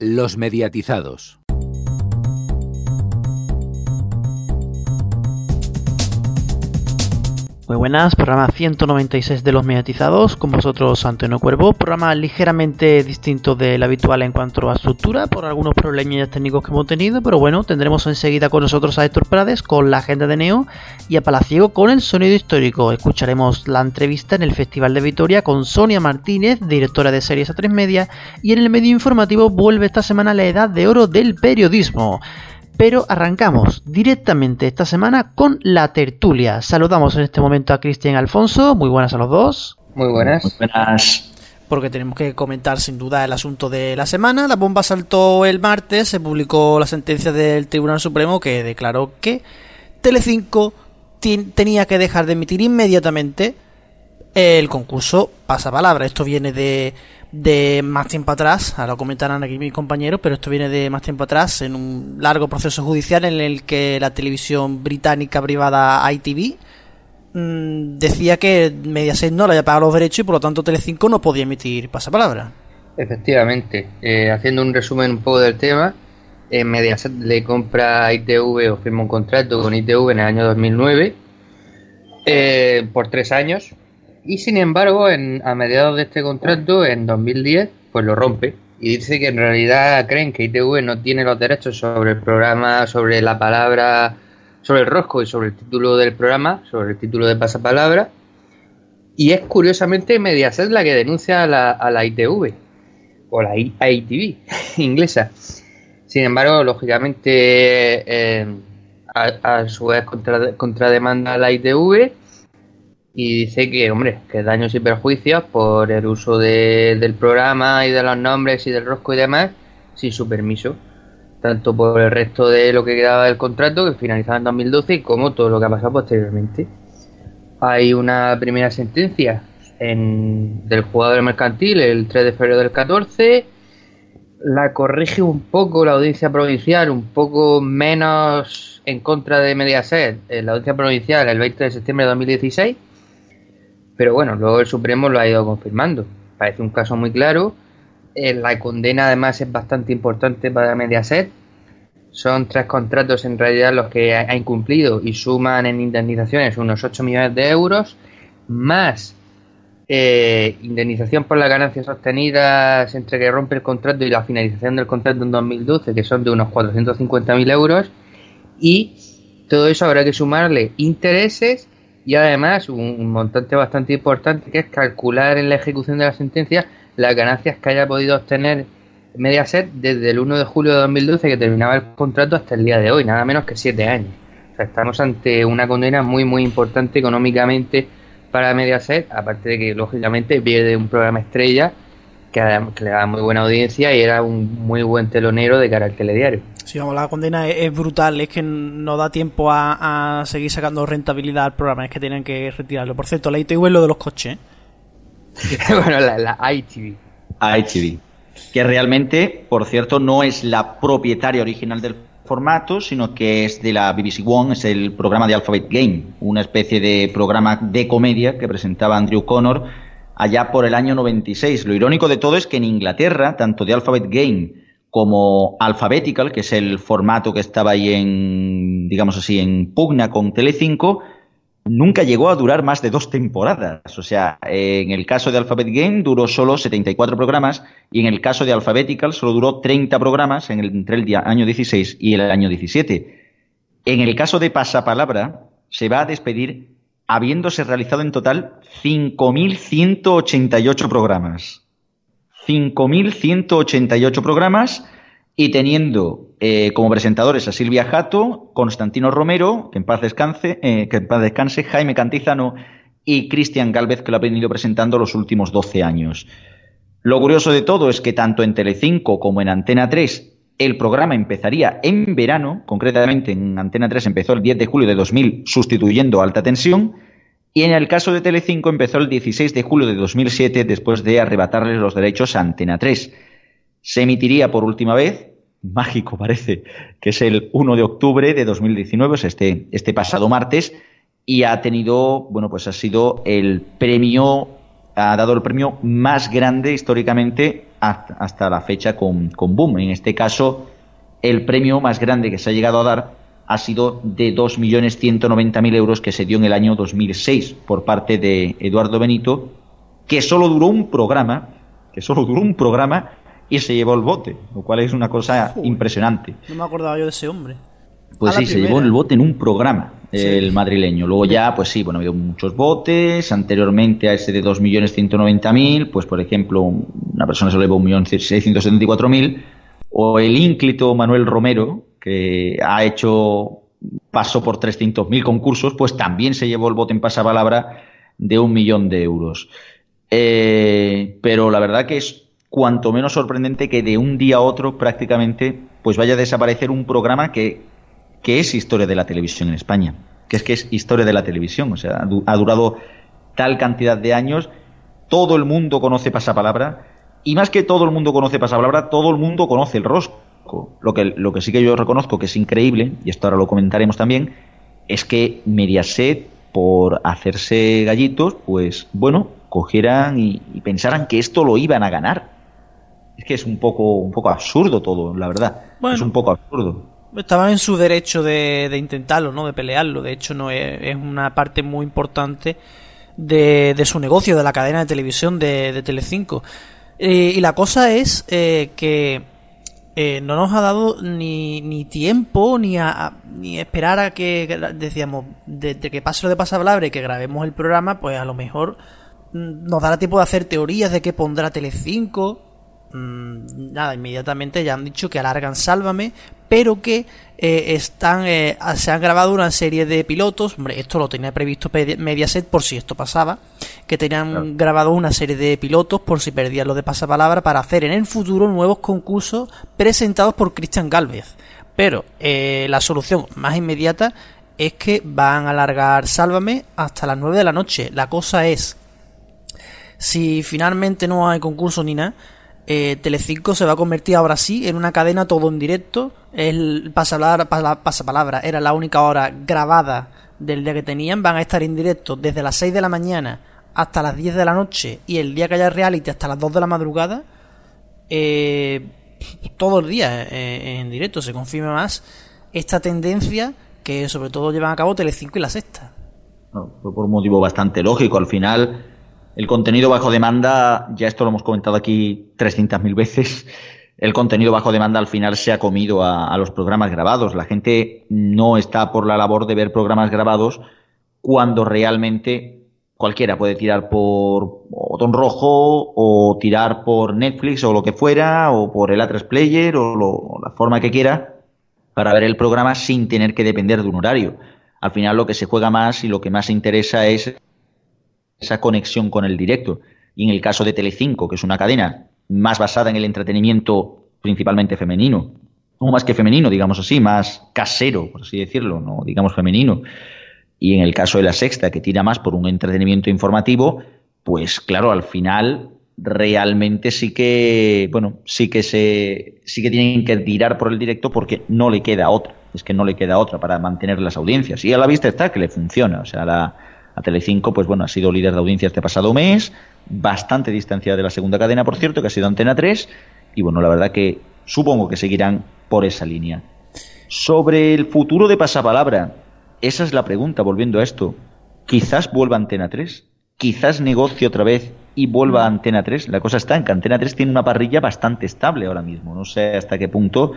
Los mediatizados. Muy buenas, programa 196 de los mediatizados, con vosotros Antonio Cuervo, programa ligeramente distinto del habitual en cuanto a estructura, por algunos problemas técnicos que hemos tenido, pero bueno, tendremos enseguida con nosotros a Héctor Prades con la agenda de Neo y a Palaciego con el sonido histórico. Escucharemos la entrevista en el Festival de Vitoria con Sonia Martínez, directora de series a tres media, y en el medio informativo vuelve esta semana la edad de oro del periodismo pero arrancamos directamente esta semana con la tertulia. Saludamos en este momento a Cristian Alfonso, muy buenas a los dos. Muy buenas. Muy buenas. Porque tenemos que comentar sin duda el asunto de la semana. La bomba saltó el martes, se publicó la sentencia del Tribunal Supremo que declaró que Telecinco tenía que dejar de emitir inmediatamente el concurso Pasapalabra. Esto viene de de más tiempo atrás, ahora lo comentarán aquí mis compañeros, pero esto viene de más tiempo atrás, en un largo proceso judicial en el que la televisión británica privada ITV mmm, decía que Mediaset no le había pagado los derechos y por lo tanto Telecinco no podía emitir pasapalabra. Efectivamente, eh, haciendo un resumen un poco del tema, eh, Mediaset le compra a ITV o firma un contrato con ITV en el año 2009 eh, por tres años y sin embargo, en, a mediados de este contrato, en 2010, pues lo rompe. Y dice que en realidad creen que ITV no tiene los derechos sobre el programa, sobre la palabra, sobre el rosco y sobre el título del programa, sobre el título de pasapalabra. Y es curiosamente Mediaset la que denuncia a la, a la ITV, o la ITV inglesa. Sin embargo, lógicamente, eh, a, su vez contra, contrademanda a la ITV y dice que, hombre, que daños y perjuicios por el uso del programa y de los nombres y del rosco y demás sin su permiso, tanto por el resto de lo que quedaba del contrato que finalizaba en 2012 como todo lo que ha pasado posteriormente. Hay una primera sentencia en, del jugador mercantil el 3 de febrero del 14, la corrige un poco la audiencia provincial, un poco menos en contra de Mediaset, en la audiencia provincial el 20 de septiembre de 2016 pero bueno, luego el Supremo lo ha ido confirmando. Parece un caso muy claro. Eh, la condena además es bastante importante para Mediaset. Son tres contratos en realidad los que ha incumplido y suman en indemnizaciones unos 8 millones de euros, más eh, indemnización por las ganancias obtenidas entre que rompe el contrato y la finalización del contrato en 2012, que son de unos 450.000 euros. Y todo eso habrá que sumarle intereses y además un, montante bastante importante que es calcular en la ejecución de la sentencia las ganancias que haya podido obtener Mediaset desde el 1 de julio de 2012 que terminaba el contrato hasta el día de hoy, nada menos que 7 años. O sea, estamos ante una condena muy muy importante económicamente para Mediaset, aparte de que lógicamente pierde un programa estrella que, le da muy buena audiencia y era un muy buen telonero de cara al telediario. Sí, vamos, la condena es, brutal, es que no da tiempo a, seguir sacando rentabilidad al programa, es que tienen que retirarlo. Por cierto, la ITV es lo de los coches. ¿eh? bueno, la, la ITV. ITV. Que realmente, por cierto, no es la propietaria original del formato, sino que es de la BBC One, es el programa de Alphabet Game, una especie de programa de comedia que presentaba Andrew Connor allá por el año 96. Lo irónico de todo es que en Inglaterra, tanto de Alphabet Game como Alphabetical, que es el formato que estaba ahí en, digamos así, en pugna con Telecinco, nunca llegó a durar más de dos temporadas. O sea, en el caso de Alphabet Game duró solo 74 programas y en el caso de Alphabetical solo duró 30 programas entre el año 16 y el año 17. En el caso de Pasapalabra, se va a despedir habiéndose realizado en total 5.188 programas. 5.188 programas y teniendo eh, como presentadores a Silvia Jato, Constantino Romero, que en paz descanse, eh, que en paz descanse Jaime Cantizano y Cristian Galvez, que lo ha venido presentando los últimos 12 años. Lo curioso de todo es que tanto en Telecinco como en Antena 3 el programa empezaría en verano, concretamente en Antena 3 empezó el 10 de julio de 2000 sustituyendo Alta Tensión, y en el caso de Telecinco empezó el 16 de julio de 2007 después de arrebatarles los derechos a Antena 3. Se emitiría por última vez, mágico parece, que es el 1 de octubre de 2019, o este, este pasado martes, y ha tenido, bueno, pues ha sido el premio ha dado el premio más grande históricamente hasta, la fecha con, con Boom. En este caso, el premio más grande que se ha llegado a dar ha sido de 2.190.000 euros que se dio en el año 2006 por parte de Eduardo Benito, que solo duró un programa, que solo duró un programa y se llevó el bote, lo cual es una cosa impresionante. No me acordaba yo de ese hombre. Pues sí, se llevó el bote en un programa, el madrileño. Luego ya, pues sí, bueno, ha habido muchos botes. Anteriormente a ese de 2.190.000, pues por ejemplo, una persona se lo llevó 1.674.000. O el ínclito Manuel Romero, que ha hecho paso por 300.000 concursos, pues también se llevó el bote en pasapalabra de un millón de euros. Eh, pero la verdad que es cuanto menos sorprendente que de un día a otro prácticamente pues vaya a desaparecer un programa que, que es historia de la televisión en España, que es que es historia de la televisión, o sea, ha durado tal cantidad de años, todo el mundo conoce pasapalabra y más que todo el mundo conoce pasapalabra, todo el mundo conoce el rosco. Lo que, lo que sí que yo reconozco que es increíble, y esto ahora lo comentaremos también, es que Mediaset, por hacerse gallitos, pues bueno, cogieran y, y pensaran que esto lo iban a ganar es que es un poco, un poco absurdo todo, la verdad. es un poco absurdo. Estaban en su derecho de, intentarlo, ¿no? De pelearlo. De hecho, no es, una parte muy importante de, su negocio, de la cadena de televisión de, de Telecinco. Eh, y la cosa es eh, que eh, no nos ha dado ni, ni tiempo ni a, ni esperar a que decíamos desde que pase lo de pasapalabra y que grabemos el programa pues a lo mejor mm, nos dará tiempo de hacer teorías de qué pondrá Telecinco Mm, nada, inmediatamente ya han dicho que alargan Sálvame, pero que eh, están eh, se han grabado una serie de pilotos, hombre, esto lo tenía previsto Mediaset por si esto pasaba, que tenían grabado una serie de pilotos por si perdían lo de pasapalabra para hacer en el futuro nuevos concursos presentados por Cristian Galvez. Pero eh, la solución más inmediata es que van a alargar Sálvame hasta las 9 de la noche. La cosa es, si finalmente no hay concurso ni nada, eh, Telecinco se va a convertir ahora sí en una cadena todo en directo. El pasapalabra, era la única hora grabada del día que tenían. Van a estar en directo desde las 6 de la mañana hasta las 10 de la noche y el día que haya reality hasta las 2 de la madrugada. Eh, todo el día eh, en directo se confirma más esta tendencia que sobre todo llevan a cabo Telecinco y la Sexta. por un motivo bastante lógico. Al final el contenido bajo demanda, ya esto lo hemos comentado aquí 300.000 veces, el contenido bajo demanda al final se ha comido a, los programas grabados. La gente no está por la labor de ver programas grabados cuando realmente cualquiera puede tirar por botón rojo o tirar por Netflix o lo que fuera o por el A3 Player o la forma que quiera para ver el programa sin tener que depender de un horario. Al final lo que se juega más y lo que más interesa es esa conexión con el directo. Y en el caso de Telecinco, que es una cadena más basada en el entretenimiento principalmente femenino, o más que femenino, digamos así, más casero, por así decirlo, no digamos femenino. Y en el caso de la sexta, que tira más por un entretenimiento informativo, pues claro, al final realmente sí que, bueno, sí que se, sí que tienen que tirar por el directo porque no le queda otra. Es que no le queda otra para mantener las audiencias. Y a la vista está que le funciona. O sea, la, a Telecinco, pues bueno, ha sido líder de audiencia este pasado mes, bastante distanciada de la segunda cadena, por cierto, que ha sido Antena 3, y bueno, la verdad que supongo que seguirán por esa línea. Sobre el futuro de Pasapalabra, esa es la pregunta, volviendo a esto. Quizás vuelva Antena 3, quizás negocie otra vez y vuelva a Antena 3. La cosa está en que Antena 3 tiene una parrilla bastante estable ahora mismo. No sé hasta qué punto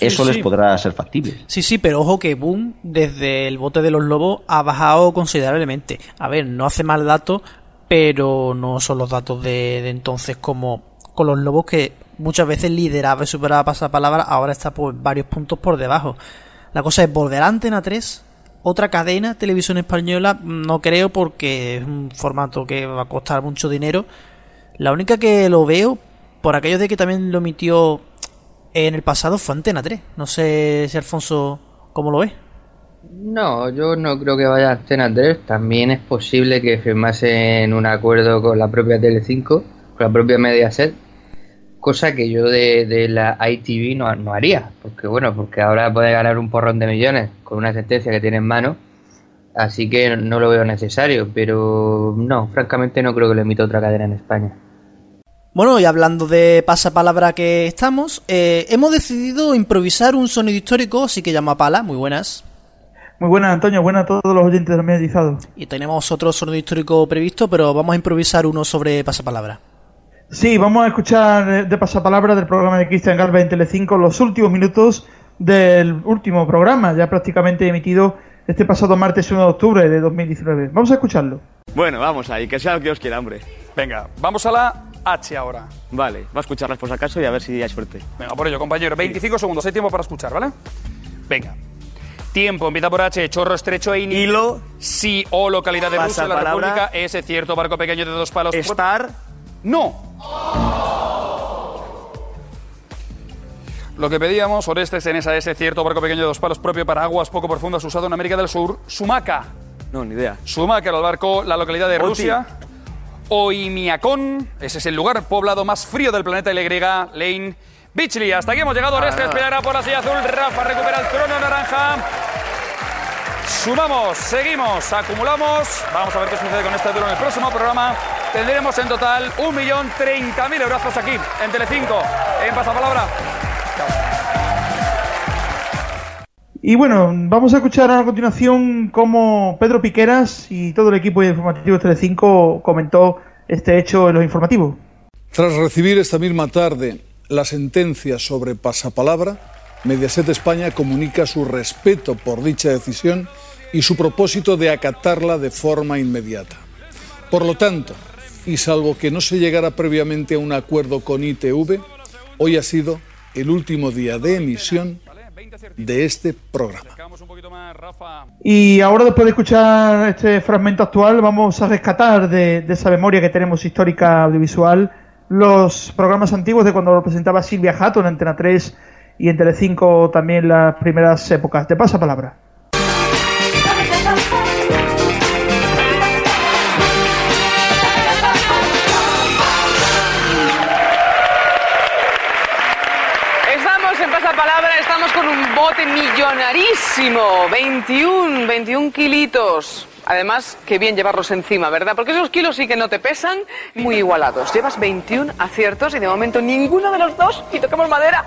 eso les podrá ser factible. Sí, sí, pero ojo que Boom, desde el bote de los lobos, ha bajado considerablemente. A ver, no hace mal datos, pero no son los datos de, entonces como con los lobos que muchas veces lideraba y superaba pasapalabra, ahora está por varios puntos por debajo. La cosa es volver a Antena 3, otra cadena, televisión española, no creo porque es un formato que va a costar mucho dinero. La única que lo veo, por aquello de que también lo emitió en el pasado fue Antena 3. No sé si Alfonso, ¿cómo lo ve? No, yo no creo que vaya a Antena 3. También es posible que firmasen un acuerdo con la propia Tele5, con la propia Mediaset, cosa que yo de, la ITV no, no, haría, porque bueno, porque ahora puede ganar un porrón de millones con una sentencia que tiene en mano. Así que no lo veo necesario, pero no, francamente no creo que lo emita otra cadena en España. Bueno, y hablando de pasapalabra que estamos, eh, hemos decidido improvisar un sonido histórico, así que llama a Pala, muy buenas. Muy buenas, Antonio, buenas a todos los oyentes del mediatizado. Y tenemos otro sonido histórico previsto, pero vamos a improvisar uno sobre pasapalabra. Sí, vamos a escuchar de pasapalabra del programa de Cristian Galvez en Telecinco los últimos minutos del último programa, ya prácticamente emitido este pasado martes 1 de octubre de 2019. Vamos a escucharlo. Bueno, vamos ahí, que sea lo que os quiera, hombre. Venga, vamos a la H ahora. Vale, va a escucharlas por si acaso y a ver si hay suerte. Venga, por ello, compañero. 25 segundos, hay tiempo para escuchar, ¿vale? Venga. Tiempo, empieza por H, chorro estrecho e Hilo. Sí o localidad de Rusia, la Pasapalabra. República, ese cierto barco pequeño de dos palos. Estar. No. Lo que pedíamos, Orestes, en esa ese cierto barco pequeño de dos palos propio para aguas poco profundas usado en América del Sur, Sumaca. No, ni idea. Sumaca era el barco, la localidad de. Rusia. Oimiakon, ese es el lugar poblado más frío del planeta LY, Lane Beachley. Hasta aquí hemos llegado, Orestes peleará por la silla azul, Rafa recupera el trono naranja. Sumamos, seguimos, acumulamos. Vamos a ver qué sucede con este duelo en el próximo programa. Tendremos en total 1.030.000 euros aquí, en Telecinco, en Pasapalabra. Y bueno, vamos a escuchar a continuación cómo Pedro Piqueras y todo el equipo de informativos Telecinco comentó este hecho en los informativos. Tras recibir esta misma tarde la sentencia sobre pasapalabra, Mediaset España comunica su respeto por dicha decisión y su propósito de acatarla de forma inmediata. Por lo tanto, y salvo que no se llegara previamente a un acuerdo con ITV, hoy ha sido el último día de emisión de este programa. Y ahora, después de escuchar este fragmento actual, vamos a rescatar de, de esa memoria que tenemos histórica audiovisual los programas antiguos de cuando lo presentaba Silvia Jato en Antena 3 y en Telecinco también las primeras épocas. Te pasa palabra. Millonarísimo, 21, 21 kilitos. Además, qué bien llevarlos encima, ¿verdad? Porque esos kilos sí que no te pesan, muy igualados. Llevas 21 aciertos y de momento ninguno de los dos, y tocamos madera,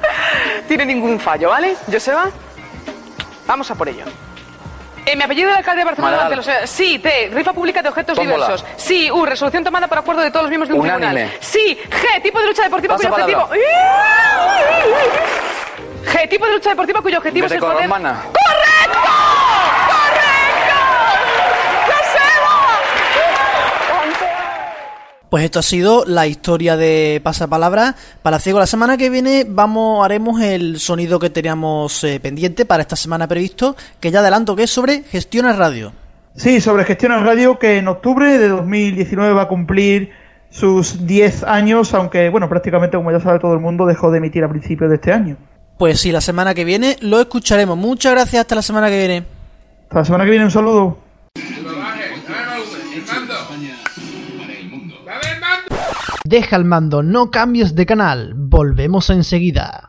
tiene ningún fallo, ¿vale? Joseba, vamos a por ello. Eh, mi apellido del alcalde de Barcelona durante los... Sí, T, rifa pública de objetos Tómbola. diversos. Sí, U, resolución tomada por acuerdo de todos los miembros de un Unánime. tribunal. Sí, G, tipo de lucha deportiva cuyo objetivo... G, tipo de lucha deportiva cuyo objetivo es Vete con poder... Romana. ¡Correcto! ¡Correcto! Pues esto ha sido la historia de Pasapalabra. Para Ciego, la semana que viene vamos haremos el sonido que teníamos eh, pendiente para esta semana previsto, que ya adelanto que es sobre gestiones radio. Sí, sobre Gestiones Radio, que en octubre de 2019 va a cumplir sus 10 años, aunque, bueno, prácticamente, como ya sabe todo el mundo, dejó de emitir a principios de este año. Pues sí, la semana que viene lo escucharemos. Muchas gracias, hasta la semana que viene. Hasta la semana que viene, un saludo. Deja el mando, no cambies de canal. Volvemos enseguida.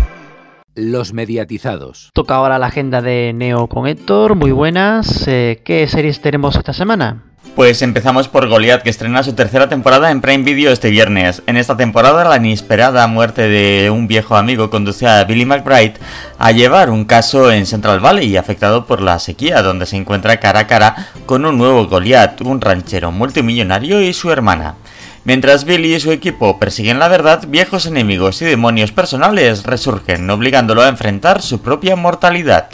Los mediatizados. Toca ahora la agenda de Neo con Héctor. Muy buenas. Eh, ¿Qué series tenemos esta semana? Pues empezamos por Goliath, que estrena su tercera temporada en Prime Video este viernes. En esta temporada, la inesperada muerte de un viejo amigo conduce a Billy McBride a llevar un caso en Central Valley afectado por la sequía, donde se encuentra cara a cara con un nuevo Goliath, un ranchero multimillonario y su hermana. Mientras Billy y su equipo persiguen la verdad, viejos enemigos y demonios personales resurgen, obligándolo a enfrentar su propia mortalidad.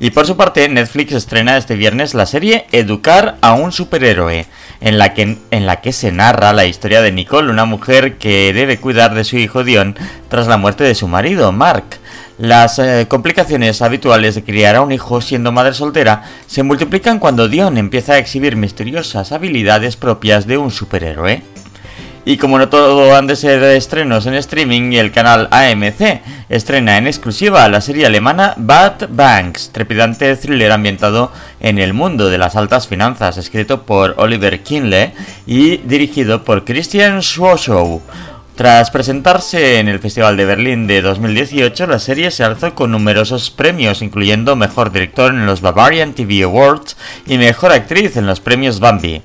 Y por su parte, Netflix estrena este viernes la serie Educar a un superhéroe, en la, que, en la que se narra la historia de Nicole, una mujer que debe cuidar de su hijo Dion tras la muerte de su marido, Mark. Las eh, complicaciones habituales de criar a un hijo siendo madre soltera se multiplican cuando Dion empieza a exhibir misteriosas habilidades propias de un superhéroe. Y como no todo han de ser estrenos en streaming, el canal AMC estrena en exclusiva la serie alemana Bad Banks, trepidante thriller ambientado en el mundo de las altas finanzas, escrito por Oliver Kinley y dirigido por Christian Schwoschow. Tras presentarse en el Festival de Berlín de 2018, la serie se alzó con numerosos premios, incluyendo Mejor Director en los Bavarian TV Awards y Mejor Actriz en los premios Bambi.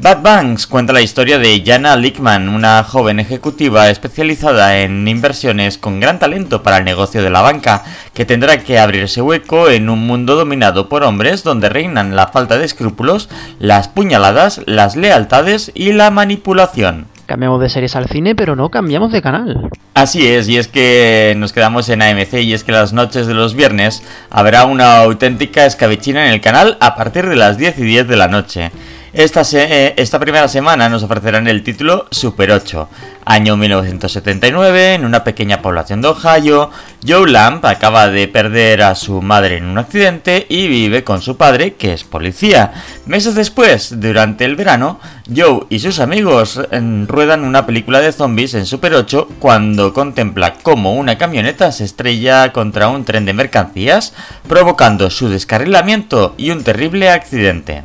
Bad Banks cuenta la historia de Jana Lickman, una joven ejecutiva especializada en inversiones con gran talento para el negocio de la banca, que tendrá que abrirse hueco en un mundo dominado por hombres donde reinan la falta de escrúpulos, las puñaladas, las lealtades y la manipulación. Cambiamos de series al cine, pero no cambiamos de canal. Así es, y es que nos quedamos en AMC y es que las noches de los viernes habrá una auténtica escabechina en el canal a partir de las 10 y 10 de la noche. Esta, eh, esta primera semana nos ofrecerán el título Super 8. Año 1979, en una pequeña población de Ohio, Joe Lamp acaba de perder a su madre en un accidente y vive con su padre, que es policía. Meses después, durante el verano, Joe y sus amigos mm, ruedan una película de zombies en Super 8 cuando contempla cómo una camioneta se estrella contra un tren de mercancías, provocando su descarrilamiento y un terrible accidente.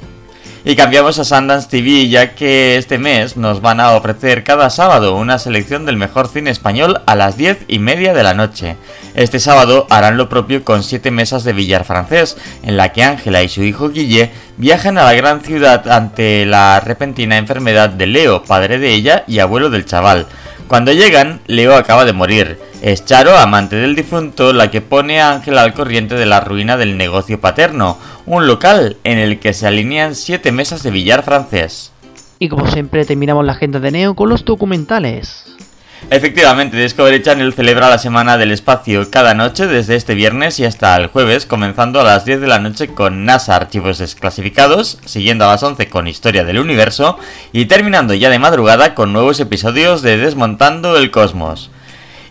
Y cambiamos a Sundance TV ya que este mes nos van a ofrecer cada sábado una selección del mejor cine español a las 10 y media de la noche. Este sábado harán lo propio con 7 mesas de billar francés, en la que Ángela y su hijo Guille viajan a la gran ciudad ante la repentina enfermedad de Leo, padre de ella y abuelo del chaval. Cuando llegan, Leo acaba de morir. Es Charo, amante del difunto, la que pone a Ángela al corriente de la ruina del negocio paterno, un local en el que se alinean siete mesas de billar francés. Y como siempre terminamos la agenda de Neo con los documentales. Efectivamente, Discovery Channel celebra la Semana del Espacio cada noche desde este viernes y hasta el jueves, comenzando a las 10 de la noche con NASA Archivos Desclasificados, siguiendo a las 11 con Historia del Universo y terminando ya de madrugada con nuevos episodios de Desmontando el Cosmos.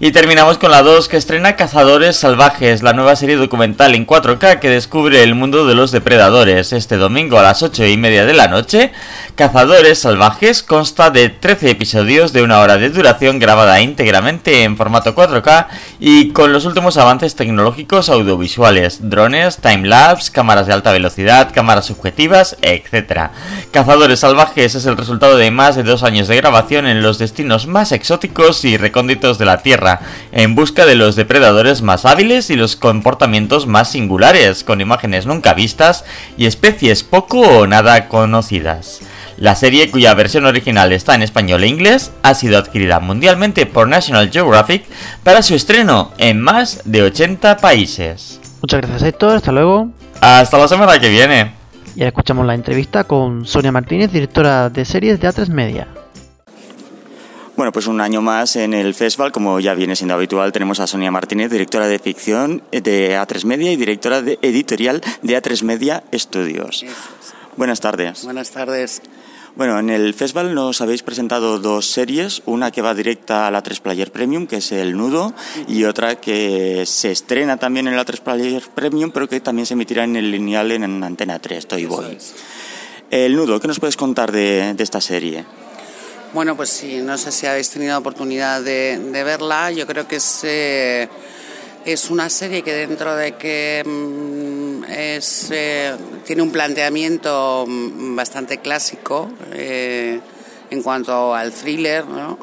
Y terminamos con la 2 que estrena Cazadores Salvajes, la nueva serie documental en 4K que descubre el mundo de los depredadores. Este domingo a las 8 y media de la noche, Cazadores Salvajes consta de 13 episodios de una hora de duración grabada íntegramente en formato 4K y con los últimos avances tecnológicos audiovisuales, drones, timelapse, cámaras de alta velocidad, cámaras subjetivas, etc. Cazadores Salvajes es el resultado de más de dos años de grabación en los destinos más exóticos y recónditos de la Tierra en busca de los depredadores más hábiles y los comportamientos más singulares, con imágenes nunca vistas y especies poco o nada conocidas. La serie, cuya versión original está en español e inglés, ha sido adquirida mundialmente por National Geographic para su estreno en más de 80 países. Muchas gracias Héctor, hasta luego. Hasta la semana que viene. Y ahora escuchamos la entrevista con Sonia Martínez, directora de series de A3 Media. Bueno, pues un año más en el festival, como ya viene siendo habitual, tenemos a Sonia Martínez, directora de ficción de A3 Media y directora de editorial de A3 Media Estudios. Buenas tardes. Buenas tardes. Bueno, en el festival nos habéis presentado dos series, una que va directa a la 3 Player Premium, que es El Nudo, y otra que se estrena también en la 3 Player Premium, pero que también se emitirá en el lineal en Antena 3, Toy Boy. El Nudo, ¿qué nos puedes contar de, de esta serie? Bueno, pues sí, no sé si habéis tenido oportunidad de, verla. Yo creo que es, eh, es una serie que dentro de que mm, es, eh, tiene un planteamiento mm, bastante clásico eh, en cuanto al thriller, ¿no?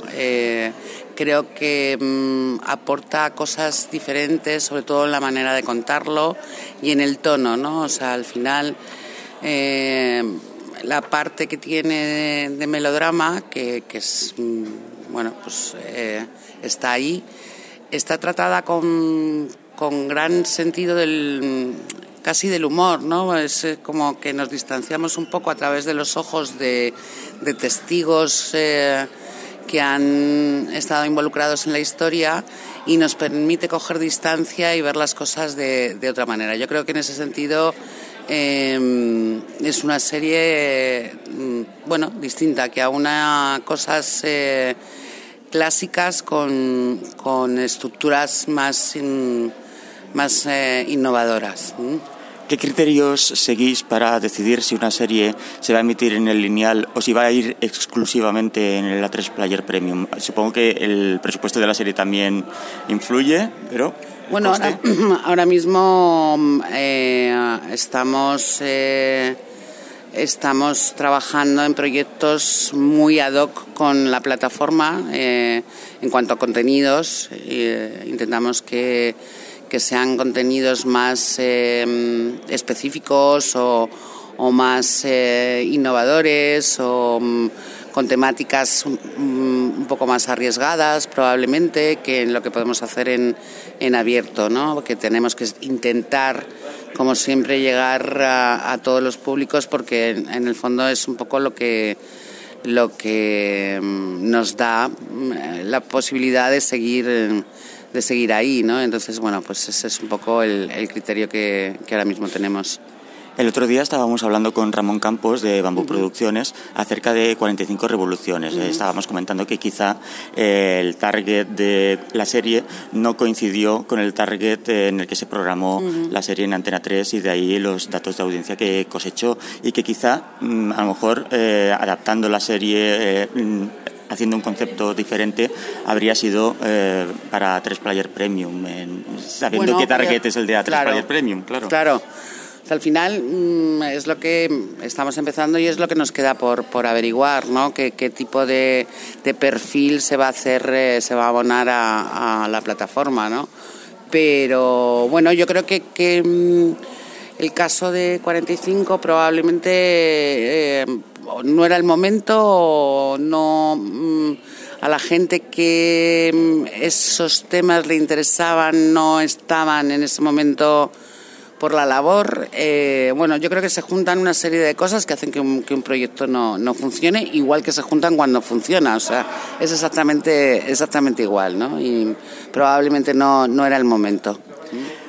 creo que mm, aporta cosas diferentes, sobre todo en la manera de contarlo y en el tono, ¿no? O sea, al final la parte que tiene de, melodrama, que, es, mm, bueno, pues eh, está ahí, está tratada con, con gran sentido del casi del humor, ¿no? Es eh, como que nos distanciamos un poco a través de los ojos de, de testigos eh, que han estado involucrados en la historia y nos permite coger distancia y ver las cosas de, de otra manera. Yo creo que en ese sentido eh, es una serie, mm, bueno, distinta, que aúna cosas eh, clásicas con, con, estructuras más, más eh, innovadoras. ¿Qué criterios seguís para decidir si una serie se va a emitir en el lineal o si va a ir exclusivamente en el A3 Player Premium? Supongo que el presupuesto de la serie también influye, pero... Bueno, ahora, ahora, mismo eh, estamos, eh, estamos trabajando en proyectos muy ad hoc con la plataforma eh, en cuanto a contenidos. intentamos que que sean contenidos más eh, específicos o, más eh, innovadores o con temáticas mm, un poco más arriesgadas probablemente que en lo que podemos hacer en, en abierto, ¿no? que tenemos que intentar como siempre llegar a, todos los públicos porque en, el fondo es un poco lo que lo que mm, nos da la posibilidad de seguir de seguir ahí, ¿no? Entonces, bueno, pues ese es un poco el, criterio que, ahora mismo tenemos. El otro día estábamos hablando con Ramón Campos de Bambú Producciones acerca de 45 revoluciones. Estábamos comentando que quizá eh, el target de la serie no coincidió con el target en el que se programó la serie en Antena 3 y de ahí los datos de audiencia que cosechó y que quizá mm, a lo mejor eh, adaptando la serie eh, haciendo un concepto diferente, habría sido eh, para tres player premium, sabiendo qué target es el de A3 player premium, claro. Claro. Al final mm, es lo que estamos empezando y es lo que nos queda por, por averiguar, ¿no? ¿Qué, qué tipo de, de, perfil se va a hacer, eh, se va a abonar a, la plataforma, ¿no? Pero bueno, yo creo que, que mm, el caso de 45 probablemente eh, no era el momento no mm, a la gente que esos temas le interesaban no estaban en ese momento por la labor. Eh, bueno, yo creo que se juntan una serie de cosas que hacen que un, que un proyecto no, no, funcione, igual que se juntan cuando funciona. O sea, es exactamente, exactamente igual, ¿no? Y probablemente no, no era el momento.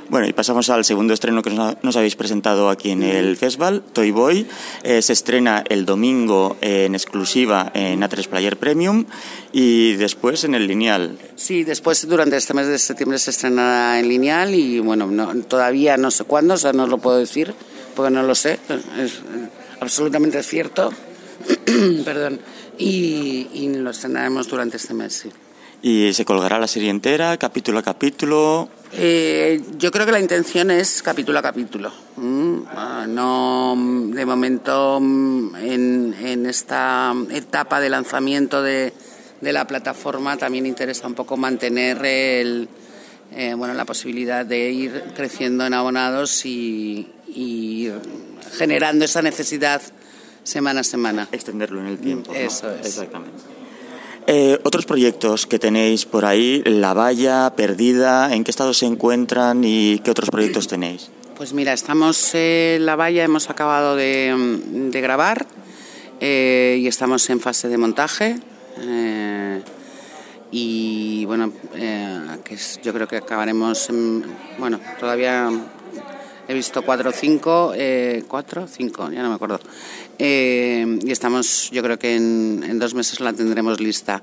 Bueno, y pasamos al segundo estreno que nos, habéis presentado aquí en el festival, Toy Boy. Eh, se estrena el domingo en exclusiva en A3 Player Premium y después en el lineal. Sí, después durante este mes de septiembre se estrenará en lineal y bueno, todavía no sé cuándo, o sea, no lo puedo decir porque no lo sé, es absolutamente cierto. Perdón. Y, y, lo estrenaremos durante este mes, sí. ¿Y se colgará la serie entera, capítulo a capítulo? Eh, yo creo que la intención es capítulo a capítulo. Mm, ah, no, de momento, mm, en, esta etapa de lanzamiento de, la plataforma, también interesa un poco mantener el, eh, bueno, la posibilidad de ir creciendo en abonados y, y generando esa necesidad semana a semana. Extenderlo en el tiempo. Eso es. Exactamente. Eh, otros proyectos que tenéis por ahí, La Valla, Perdida, ¿en qué estado se encuentran y qué otros proyectos tenéis? Pues mira, estamos en La Valla, hemos acabado de, grabar eh, y estamos en fase de montaje. Eh, y bueno, que yo creo que acabaremos, bueno, todavía he visto cuatro o cinco, cuatro, cinco, ya no me acuerdo. Eh, y estamos, yo creo que en, dos meses la tendremos lista.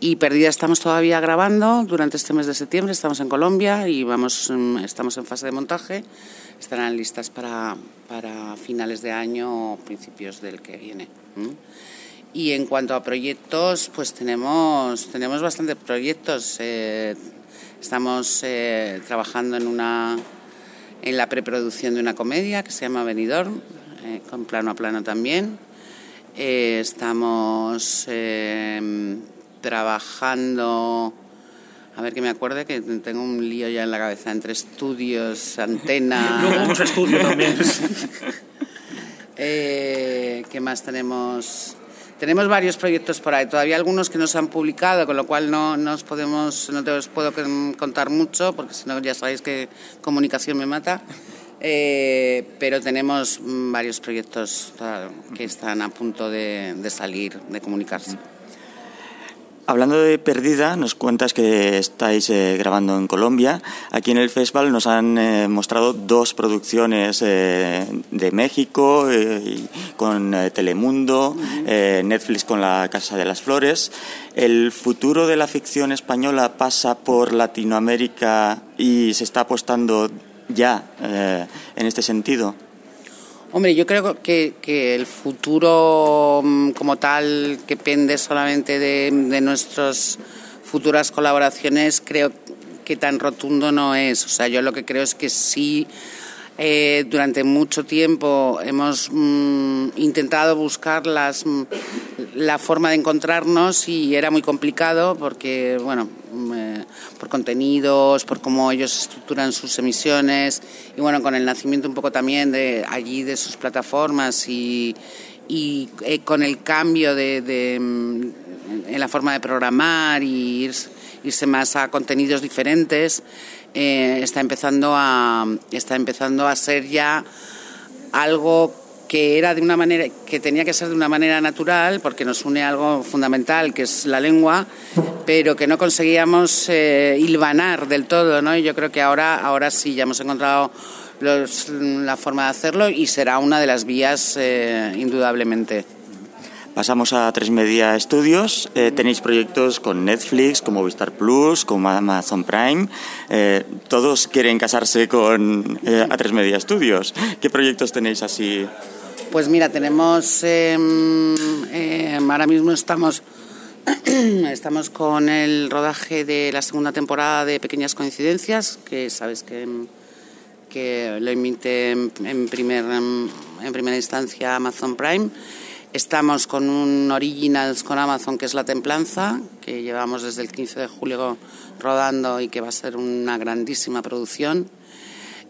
Y Perdida estamos todavía grabando durante este mes de septiembre, estamos en Colombia y vamos, mm, estamos en fase de montaje. Estarán listas para, para finales de año o principios del que viene. Y en cuanto a proyectos, pues tenemos, tenemos bastantes proyectos. Eh, estamos eh, trabajando en una en la preproducción de una comedia que se llama Venidor eh, con plano a plano también. Eh, estamos em, trabajando, a ver que me acuerde, que tengo un lío ya en la cabeza entre estudios, antena. Luego vamos a estudio también. eh, ¿Qué más tenemos? Tenemos varios proyectos por ahí, todavía algunos que no se han publicado, con lo cual no, no, os podemos, no te os puedo contar mucho, porque si no ya sabéis que comunicación me mata. Eh, pero tenemos varios proyectos que están a punto de, salir, de comunicarse. Hablando de Perdida, nos cuentas que estáis eh, grabando en Colombia. Aquí en el festival nos han eh, mostrado dos producciones de México con Telemundo, Netflix con La Casa de las Flores. ¿El futuro de la ficción española pasa por Latinoamérica y se está apostando ya eh, en este sentido? Hombre, yo creo que, que el futuro mm, como tal, que pende solamente de, de nuestras futuras colaboraciones, creo que tan rotundo no es. O sea, yo lo que creo es que sí eh, durante mucho tiempo hemos mm, intentado buscar las, mm, la forma de encontrarnos y era muy complicado porque, bueno, mm, eh, por contenidos, por cómo ellos estructuran sus emisiones y, bueno, con el nacimiento un poco también de allí de sus plataformas y, y eh, con el cambio de, de, en la forma de programar y irse más a contenidos diferentes. Eh, está, empezando a, está empezando a ser ya algo que era de una manera que tenía que ser de una manera natural porque nos une algo fundamental que es la lengua pero que no conseguíamos eh, hilvanar del todo no y yo creo que ahora ahora sí ya hemos encontrado la forma de hacerlo y será una de las vías eh, indudablemente Pasamos a Tres Media Studios. Eh, tenéis proyectos con Netflix, con Movistar Plus, con Amazon Prime. Eh, todos quieren casarse con eh, a Tres Media Studios. ¿Qué proyectos tenéis así? Pues mira, tenemos. Em, em, ahora mismo estamos. estamos con el rodaje de la segunda temporada de Pequeñas Coincidencias, que sabes que, que lo emite en, primer, en primera instancia Amazon Prime. Estamos con un Originals con Amazon que es La Templanza, que llevamos desde el 15 de julio rodando y que va a ser una grandísima producción.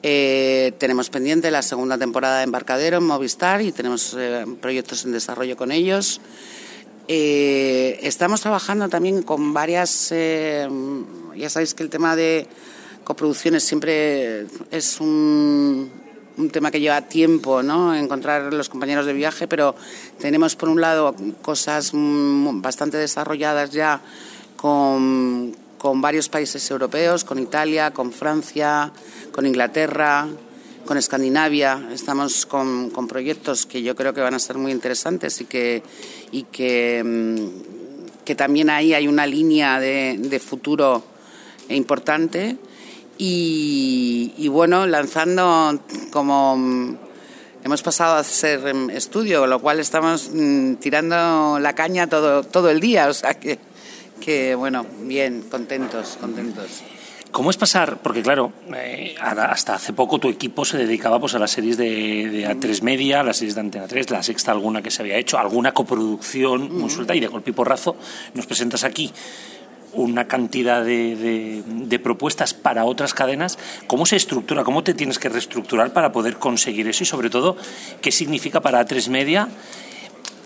Eh, tenemos pendiente la segunda temporada de Embarcadero en Movistar y tenemos eh, proyectos en desarrollo con ellos. Eh, estamos trabajando también con varias, ya sabéis que el tema de coproducciones siempre es un, un tema que lleva tiempo, ¿no? Encontrar los compañeros de viaje, pero tenemos por un lado cosas bastante desarrolladas ya con, varios países europeos, con Italia, con Francia, con Inglaterra, con Escandinavia. Estamos con, proyectos que yo creo que van a ser muy interesantes y que, y que, mm, que también ahí hay una línea de, de futuro importante y, bueno, lanzando como mm, hemos pasado a ser estudio, lo cual estamos mm, tirando la caña todo, todo el día, o sea que, que bueno, bien, contentos, contentos. ¿Cómo es pasar? Porque claro, eh, hasta hace poco tu equipo se dedicaba pues, a las series de, A3 Media, las series de Antena 3, la sexta alguna que se había hecho, alguna coproducción muy suelta y de golpe y porrazo nos presentas aquí una cantidad de, propuestas para otras cadenas, ¿cómo se estructura? ¿Cómo te tienes que reestructurar para poder conseguir eso? Y sobre todo, ¿qué significa para A3 Media?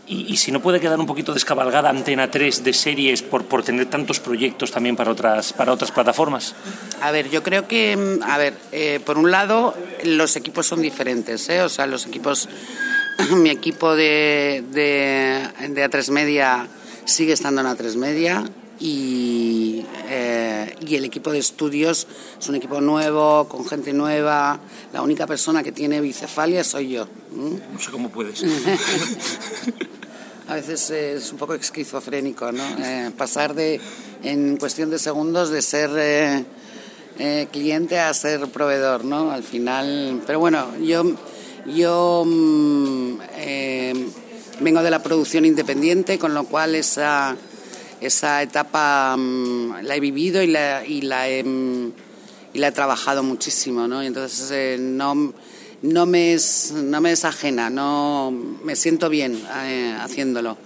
Y, si no puede quedar un poquito descabalgada Antena 3 de series por, por tener tantos proyectos también para otras, para otras plataformas. A ver, yo creo que, mm, a ver, eh, por un lado, los equipos son diferentes, ¿eh? O sea, los equipos, mi equipo de, de, de A3 Media sigue estando en A3 Media, y, eh, y, el equipo de estudios es un equipo nuevo, con gente nueva. La única persona que tiene bicefalia soy yo. No sé cómo puedes. a veces es un poco esquizofrénico, ¿no? Eh, pasar de, en cuestión de segundos, de ser eh, cliente a ser proveedor, ¿no? Al final. Pero bueno, yo, yo mm, vengo de la producción independiente, con lo cual esa esa etapa mm, la he vivido y la, y la, he, mm, trabajado muchísimo, ¿no? Y entonces eh, no, no, me es, no me es ajena, no, me siento bien eh, haciéndolo.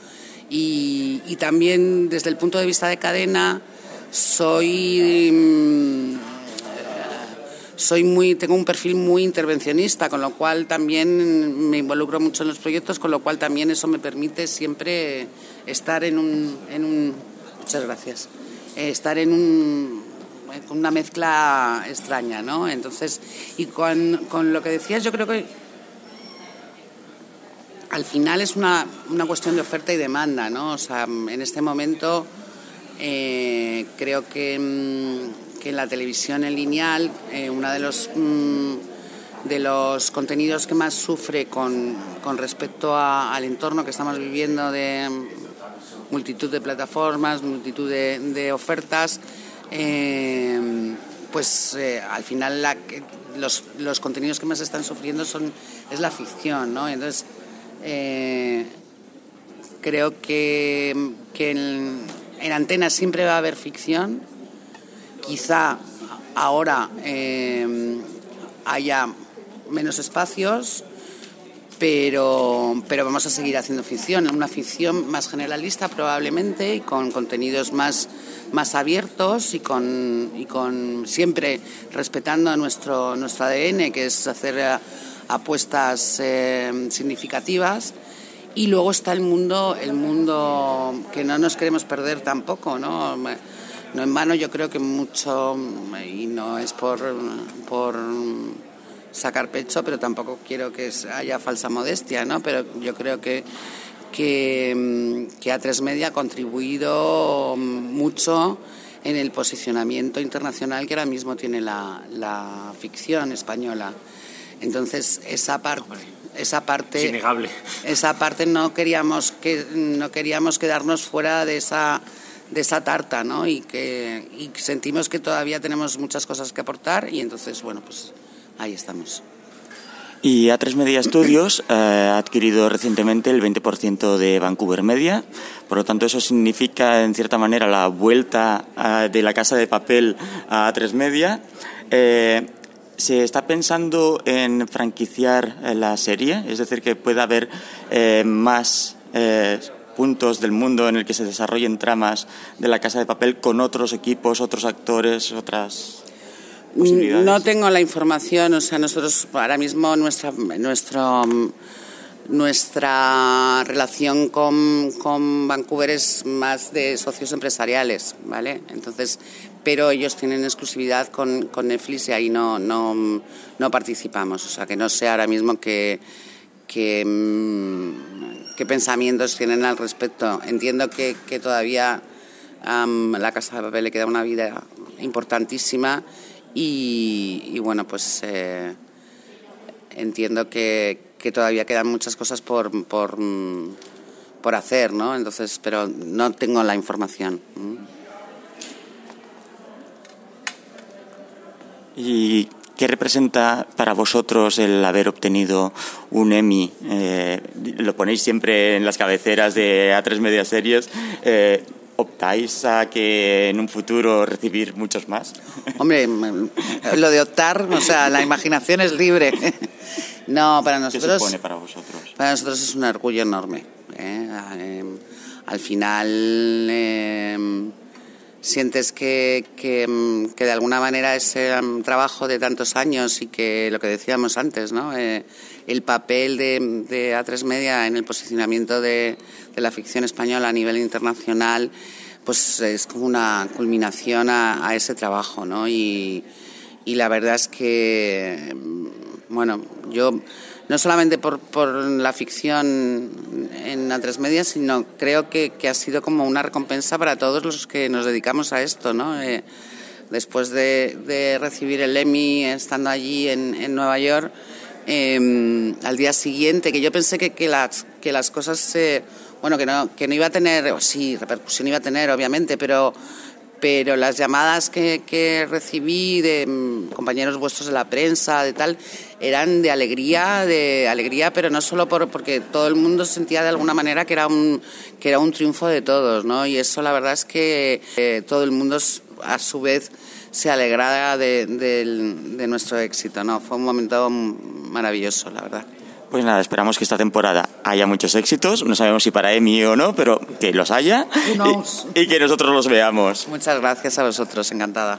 Y, también desde el punto de vista de cadena soy... Mm, soy muy, tengo un perfil muy intervencionista, con lo cual también me involucro mucho en los proyectos, con lo cual también eso me permite siempre estar en un muchas gracias, eh, estar en un, una mezcla extraña, ¿no? Entonces, y con, con, lo que decías, yo creo que al final es una, una cuestión de oferta y demanda, ¿no? O sea, en este momento eh, creo que, mm, que, la televisión en lineal, eh, uno de los... Mm, de los contenidos que más sufre con, con respecto al entorno que estamos viviendo de multitud de plataformas, multitud de, ofertas, eh, pues eh, al final la, los, los, contenidos que más están sufriendo son es la ficción, ¿no? Entonces eh, creo que, que en, en, Antena siempre va a haber ficción. Quizá ahora haya menos espacios, pero, pero vamos a seguir haciendo ficción, una ficción más generalista probablemente y con contenidos más, más abiertos y con, y con siempre respetando nuestro, nuestro ADN, que es hacer eh, apuestas eh, significativas. Y luego está el mundo, el mundo que no nos queremos perder tampoco, ¿no? No en vano yo creo que mucho, y no es por, por sacar pecho, pero tampoco quiero que haya falsa modestia, ¿no? Pero yo creo que, que, mm, que A3 Media ha contribuido mucho en el posicionamiento internacional que ahora mismo tiene la, la ficción española. Entonces, esa parte esa parte innegable. esa parte no queríamos que no queríamos quedarnos fuera de esa de esa tarta no y que y sentimos que todavía tenemos muchas cosas que aportar y entonces bueno pues ahí estamos. Y A3 Media Studios eh, ha adquirido recientemente el 20% de Vancouver Media, por lo tanto eso significa en cierta manera la vuelta eh, de la casa de papel a A3 Media. Eh, ¿Se está pensando en franquiciar la serie? Es decir, que pueda haber más puntos del mundo en el que se desarrollen tramas de la casa de papel con otros equipos, otros actores, otras no tengo la información, o sea, nosotros ahora mismo nuestra, nuestro, nuestra relación con, con Vancouver es más de socios empresariales, ¿vale? Entonces, pero ellos tienen exclusividad con, con Netflix y ahí no, no, no, participamos, o sea, que no sé ahora mismo qué, qué, mm, qué pensamientos tienen al respecto. Entiendo que, que todavía la Casa de Papel le queda una vida importantísima y, bueno, pues eh, entiendo que, todavía quedan muchas cosas por, por, por, hacer, ¿no? Entonces, pero no tengo la información. ¿Y qué representa para vosotros el haber obtenido un Emmy? Eh, lo ponéis siempre en las cabeceras de A3 Media Series. Eh, ¿Optáis a que en un futuro recibir muchos más? Hombre, lo de optar, o sea, la imaginación es libre. No, para nosotros. ¿Qué supone para vosotros? Para nosotros es un orgullo enorme. ¿eh? Em, al final em, sientes que, em, que, de alguna manera ese trabajo de tantos años y que lo que decíamos antes, ¿no? Eh, el papel de, de A3 Media en el posicionamiento de, la ficción española a nivel internacional, pues es como una culminación a, ese trabajo, ¿no? Y, la verdad es que, bueno, yo no solamente por, por la ficción en A3 Media, sino creo que, ha sido como una recompensa para todos los que nos dedicamos a esto, ¿no? Eh, después de, recibir el Emmy estando allí en Nueva York, em, al día siguiente, que yo pensé que, que, las, que las cosas se bueno, que no, que no iba a tener, sí, repercusión iba a tener, obviamente, pero, pero las llamadas que, que recibí de mm, compañeros vuestros de la prensa, de tal, eran de alegría, de alegría, pero no solo por, porque todo el mundo sentía de alguna manera que era un, que era un triunfo de todos, ¿no? Y eso la verdad es que eh, todo el mundo a su vez se alegraba de, de nuestro éxito, ¿no? Fue un momento maravilloso, la verdad. Pues nada, esperamos que esta temporada haya muchos éxitos. No sabemos si para Emi o no, pero que los haya y, que nosotros los veamos. Muchas gracias a vosotros, encantada.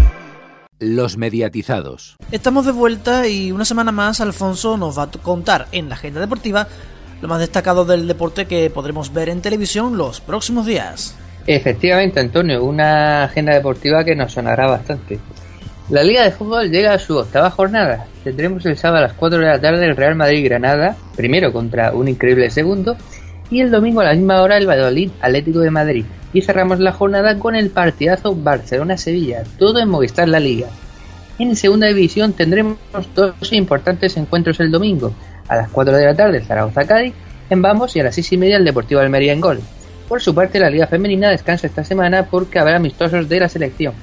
Los mediatizados. Estamos de vuelta y una semana más Alfonso nos va a contar en la agenda deportiva lo más destacado del deporte que podremos ver en televisión los próximos días. Efectivamente, Antonio, una agenda deportiva que nos sonará bastante. La Liga de Fútbol llega a su octava jornada. Tendremos el sábado a las 4 de la tarde el Real Madrid-Granada, primero contra un increíble segundo, y el domingo a la misma hora el Valladolid Atlético de Madrid. Y cerramos la jornada con el partidazo Barcelona-Sevilla, todo en Movistar La Liga. En segunda división tendremos dos importantes encuentros el domingo, a las 4 de la tarde Zaragoza-Cádiz en Vamos y a las 6 y media el Deportivo Almería en Gol. Por su parte, la Liga Femenina descansa esta semana porque habrá amistosos de la selección.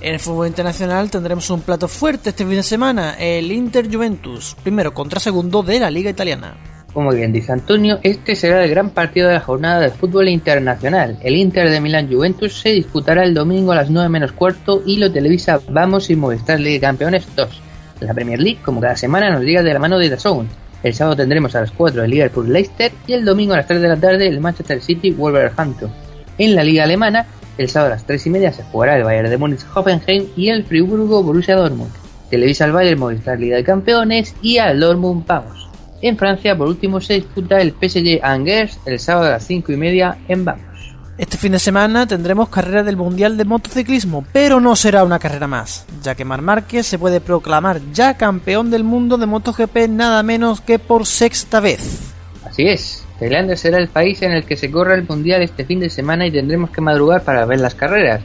En el fútbol internacional tendremos un plato fuerte este fin de semana, el Inter Juventus, primero contra segundo de la Liga Italiana. Como bien dice Antonio, este será el gran partido de la jornada de fútbol internacional. El Inter de Milán Juventus se disputará el domingo a las 9 menos cuarto y lo televisa Vamos y Movistar League Campeones 2. La Premier League, como cada semana, nos llega de la mano de DAZN. El sábado tendremos a las 4 el Liverpool Leicester y el domingo a las 3 de la tarde el Manchester City Wolverhampton. En la liga alemana, el sábado a las 3 y media se jugará el Bayern de Múnich Hoffenheim y el Friburgo Borussia Dortmund. Televisa al Bayern Movistar Liga de Campeones y al Dortmund Pavos. En Francia, por último, se disputa el PSG Angers el sábado a las 5 y media en Vamos. Este fin de semana tendremos carrera del Mundial de Motociclismo, pero no será una carrera más, ya que Mar Márquez se puede proclamar ya campeón del mundo de MotoGP nada menos que por sexta vez. Así es, Tailandia será el país en el que se corra el Mundial este fin de semana y tendremos que madrugar para ver las carreras.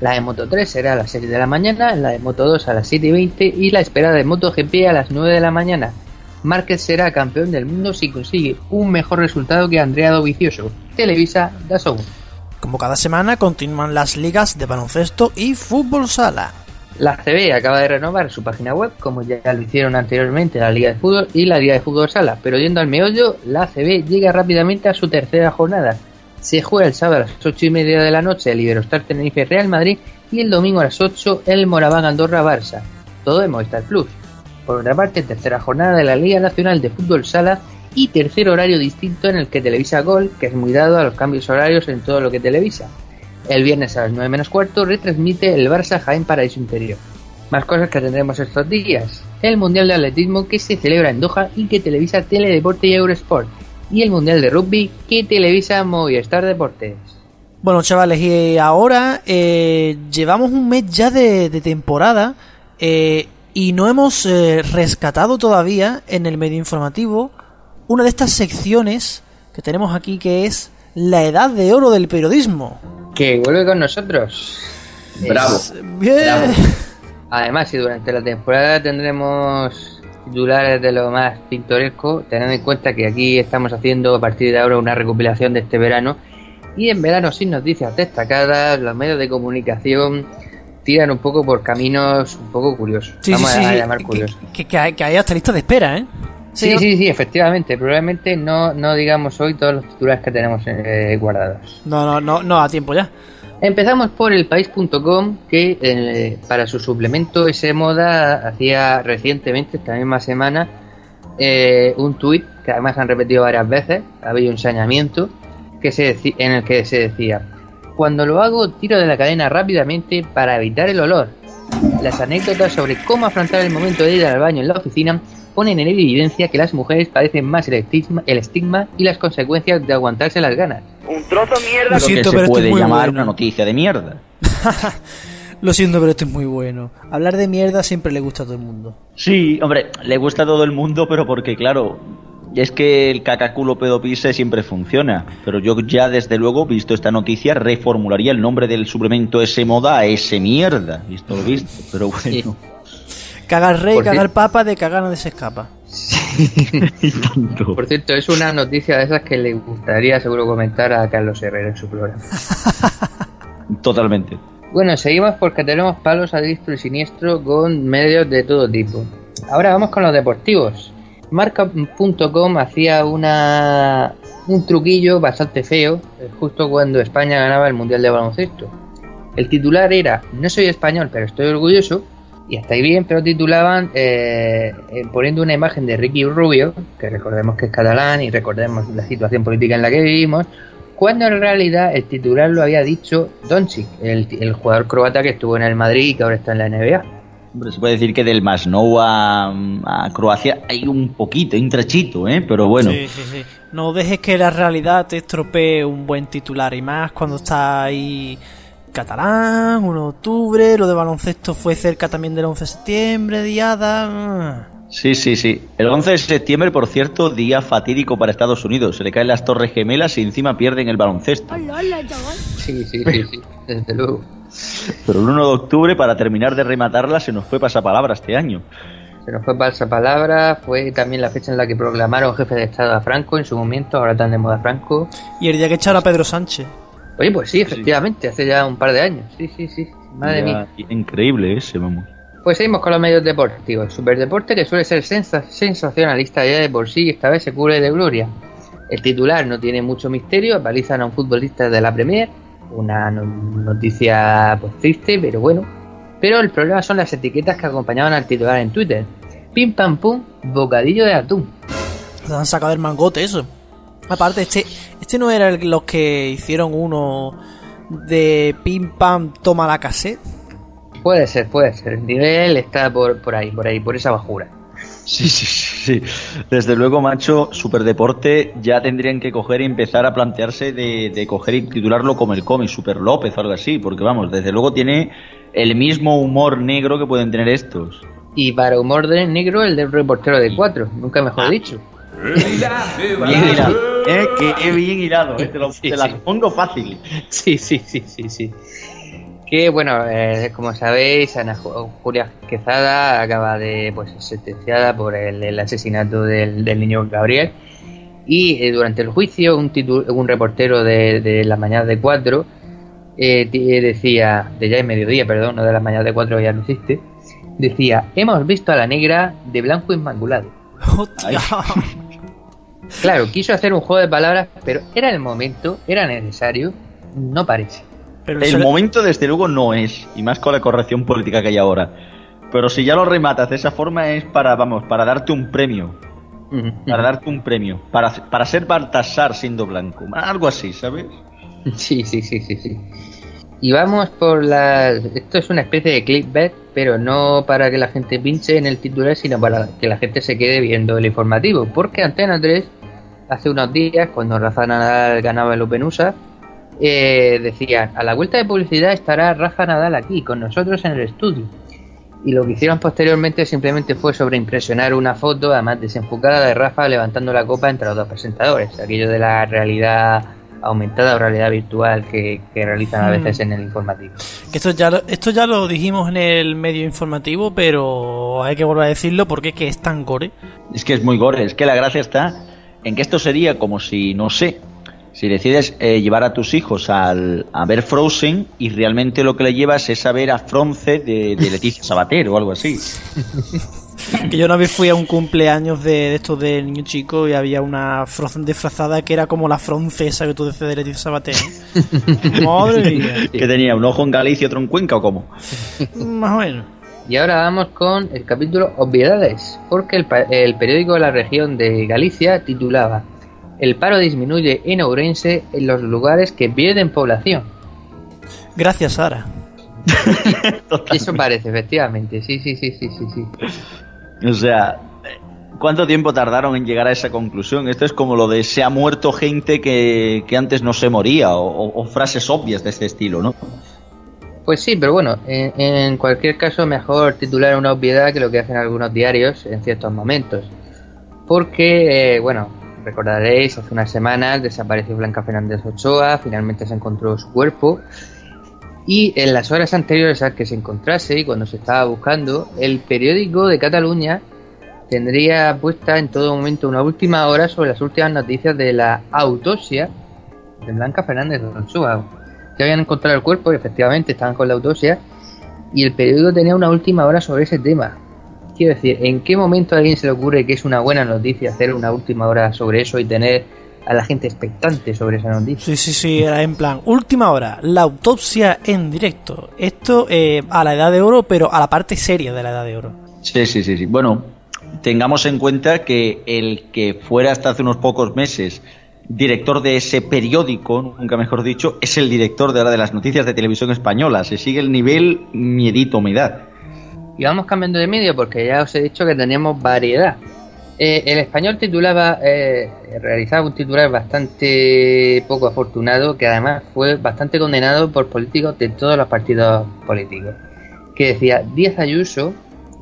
La de Moto 3 será a las 6 de la mañana, la de Moto 2 a las 7 y 20 y la esperada de MotoGP a las 9 de la mañana. Márquez será campeón del mundo si consigue un mejor resultado que Andrea Dovizioso. Televisa Dazón. Como cada semana continúan las ligas de baloncesto y fútbol sala. La CB acaba de renovar su página web, como ya lo hicieron anteriormente la Liga de Fútbol y la Liga de Fútbol Sala, pero yendo al meollo, la CB llega rápidamente a su tercera jornada. Se juega el sábado a las 8 y media de la noche el Iberostar Tenerife Real Madrid y el domingo a las 8 el Moraván Andorra Barça. Todo en Movistar Plus. Por otra parte, tercera jornada de la Liga Nacional de Fútbol Sala y tercer horario distinto en el que televisa Gol, que es muy dado a los cambios horarios en todo lo que televisa. El viernes a las 9 menos cuarto retransmite el Barça Jaén Paraíso Interior. Más cosas que tendremos estos días. El Mundial de Atletismo que se celebra en Doha y que televisa Teledeporte y Eurosport. Y el Mundial de Rugby que televisa Movistar Deportes. Bueno chavales, y ahora eh, llevamos un mes ya de, temporada eh, y no hemos eh, rescatado todavía en el medio informativo una de estas secciones que tenemos aquí que es la edad de oro del periodismo. Que vuelve con nosotros. Bravo. Bien. Además, si durante la temporada tendremos titulares de lo más pintoresco, teniendo en cuenta que aquí estamos haciendo a partir de ahora una recopilación de este verano. Y en verano sin noticias destacadas, los medios de comunicación tiran un poco por caminos un poco curiosos. Vamos a llamar curiosos. Que, que, que hay hasta listas de espera, ¿eh? Sí, sí, sí, efectivamente. Probablemente no, no digamos hoy todos los titulares que tenemos eh, guardados. No, no, no, no, a tiempo ya. Empezamos por el país.com que eh, para su suplemento ese moda hacía recientemente, esta misma semana, eh, un tuit que además han repetido varias veces, había un saneamiento que se en el que se decía, cuando lo hago tiro de la cadena rápidamente para evitar el olor. Las anécdotas sobre cómo afrontar el momento de ir al baño en la oficina ponen en evidencia que las mujeres padecen más el estigma, el estigma y las consecuencias de aguantarse las ganas. Un trozo de mierda. Lo, siento, que se puede llamar una noticia de mierda. Lo siento, pero esto es muy bueno. Hablar de mierda siempre le gusta a todo el mundo. Sí, hombre, le gusta a todo el mundo, pero porque, claro, es que el cacaculo pedopise siempre funciona. Pero yo ya, desde luego, visto esta noticia, reformularía el nombre del suplemento ese moda a ese mierda. Visto lo visto, pero bueno. Cagar rey, cagar papa, de cagar nadie se escapa. Por cierto, es una noticia de esas que le gustaría seguro comentar a Carlos Herrera en su programa. Totalmente. Bueno, seguimos porque tenemos palos a distro y siniestro con medios de todo tipo. Ahora vamos con los deportivos. Marca.com hacía una un truquillo bastante feo eh, justo cuando España ganaba el Mundial de Baloncesto. El titular era No soy español, pero estoy orgulloso y hasta bien, pero titulaban eh, eh, poniendo una imagen de Ricky Rubio, que recordemos que es catalán y recordemos la situación política en la que vivimos, cuando en realidad el titular lo había dicho Doncic, el, el jugador croata que estuvo en el Madrid y que ahora está en la NBA. Hombre, se puede decir que del Masnou a, a Croacia hay un poquito, hay un trachito, ¿eh? Pero bueno. Sí, sí, sí. No dejes que la realidad te estropee un buen titular y más cuando está ahí catalán, 1 de octubre, lo de baloncesto fue cerca también del 11 de septiembre, diada. Sí, sí, sí. El 11 de septiembre, por cierto, día fatídico para Estados Unidos. Se le caen las torres gemelas y encima pierden el baloncesto. Sí, sí, sí, sí, desde luego. Pero el 1 de octubre, para terminar de rematarla, se nos fue pasapalabra este año. Se nos fue pasapalabra, fue también la fecha en la que proclamaron jefe de Estado a Franco en su momento, ahora tan de moda Franco. Y el día que echaron a Pedro Sánchez. Oye, pues sí, efectivamente, hace ya un par de años. Sí, sí, sí. Madre Ya, mía. Increíble ese, vamos. Pues seguimos con los medios deportivos. Superdeporte que suele ser sensa- sensacionalista ya de por sí, esta vez se cubre de gloria. El titular no tiene mucho misterio, palizan a un futbolista de la Premier, una no- noticia pues triste, pero bueno. Pero el problema son las etiquetas que acompañaban al titular en Twitter. Pim pam pum, bocadillo de atún. Se han sacado del mangote eso. Aparte, este, este no era el- los que hicieron uno de pim pam toma la cassette. Puede ser, puede ser. El nivel está por, por ahí, por ahí, por esa bajura. Sí, sí, sí. Desde luego, macho, Superdeporte ya tendrían que coger y empezar a plantearse de, de coger y titularlo como el cómic, Super López o algo así, porque vamos, desde luego tiene el mismo humor negro que pueden tener estos. Y para humor de negro, el del reportero de cuatro, nunca mejor dicho. Bien hilado, ¿eh? Que bien hilado, ¿eh? Te, lo- te las pongo fácil. Sí, sí, sí, sí, sí. Que bueno, eh, como sabéis, Ana Ju- Julia Quezada acaba de pues ser sentenciada por el, el asesinato del, del niño Gabriel. Y eh, durante el juicio, un, un reportero de, de las mañanas de 4 decía, de ya en mediodía, perdón, no de las mañanas de 4 ya no existe, decía: Hemos visto a la negra de blanco inmaculado. Claro, quiso hacer un juego de palabras, pero era el momento, era necesario, no parece. El momento, desde luego, no es, y más con la corrección política que hay ahora. Pero si ya lo rematas de esa forma es para, vamos, para darte un premio. Para darte un premio. Para, para ser Baltasar siendo blanco. Algo así, ¿sabes? Sí, sí, sí, sí, sí. Y vamos por la... Esto es una especie de clickbait, pero no para que la gente pinche en el titular, sino para que la gente se quede viendo el informativo. Porque Antena 3, hace unos días, cuando Rafa Nadal ganaba el Open USA, eh, decían, a la vuelta de publicidad estará Rafa Nadal aquí, con nosotros en el estudio. Y lo que hicieron posteriormente simplemente fue sobreimpresionar una foto, además desenfocada, de Rafa levantando la copa entre los dos presentadores. Aquello de la realidad aumentada o realidad virtual que, que realizan a Hmm. veces en el informativo. Esto ya, lo- esto ya lo dijimos en el medio informativo, pero hay que volver a decirlo porque es que es tan gore. Es que es muy gore. Es que la gracia está en que esto sería como si, no sé, si decides eh, llevar a tus hijos al, a ver Frozen y realmente lo que le llevas es a ver a Fronce de, de Leticia Sabater o algo así. Que yo una vez fui a un cumpleaños de, de estos del niño chico y había una Frozen disfrazada que era como la francesa que tú dices de Leticia Sabater. Madre mía. que tenía un ojo en Galicia y otro en Cuenca o cómo. Más o menos. Y ahora vamos con el capítulo Obviedades, porque el, pa- el periódico de la región de Galicia titulaba El paro disminuye en Ourense en los lugares que pierden población. Gracias, Sara. Eso parece, efectivamente, sí, sí, sí, sí, sí, sí. O sea, ¿cuánto tiempo tardaron en llegar a esa conclusión? Esto es como lo de se ha muerto gente que, que antes no se moría o, frases obvias de este estilo, ¿no? Pues sí, pero bueno, en, en cualquier caso mejor titular una obviedad que lo que hacen algunos diarios en ciertos momentos. Porque, eh, bueno, recordaréis, hace unas semanas desapareció Blanca Fernández Ochoa, finalmente se encontró su cuerpo. Y en las horas anteriores a que se encontrase y cuando se estaba buscando, el periódico de Cataluña tendría puesta en todo momento una última hora sobre las últimas noticias de la autopsia de Blanca Fernández Ochoa. Ya habían encontrado el cuerpo y efectivamente estaban con la autopsia y el periódico tenía una última hora sobre ese tema. Quiero decir, ¿en qué momento a alguien se le ocurre que es una buena noticia hacer una última hora sobre eso y tener a la gente expectante sobre esa noticia? Sí, sí, sí, era en plan, última hora, la autopsia en directo. Esto eh, a la edad de oro, pero a la parte seria de la edad de oro. Sí, sí, sí, sí. Bueno, tengamos en cuenta que el que fuera hasta hace unos pocos meses director de ese periódico, nunca mejor dicho, es el director de ahora de las noticias de televisión española. Se sigue el nivel miedito me da. Y vamos cambiando de medio porque ya os he dicho que teníamos variedad. Eh, el español titulaba, eh, realizaba un titular bastante poco afortunado que además fue bastante condenado por políticos de todos los partidos políticos. Que decía: Díaz Ayuso,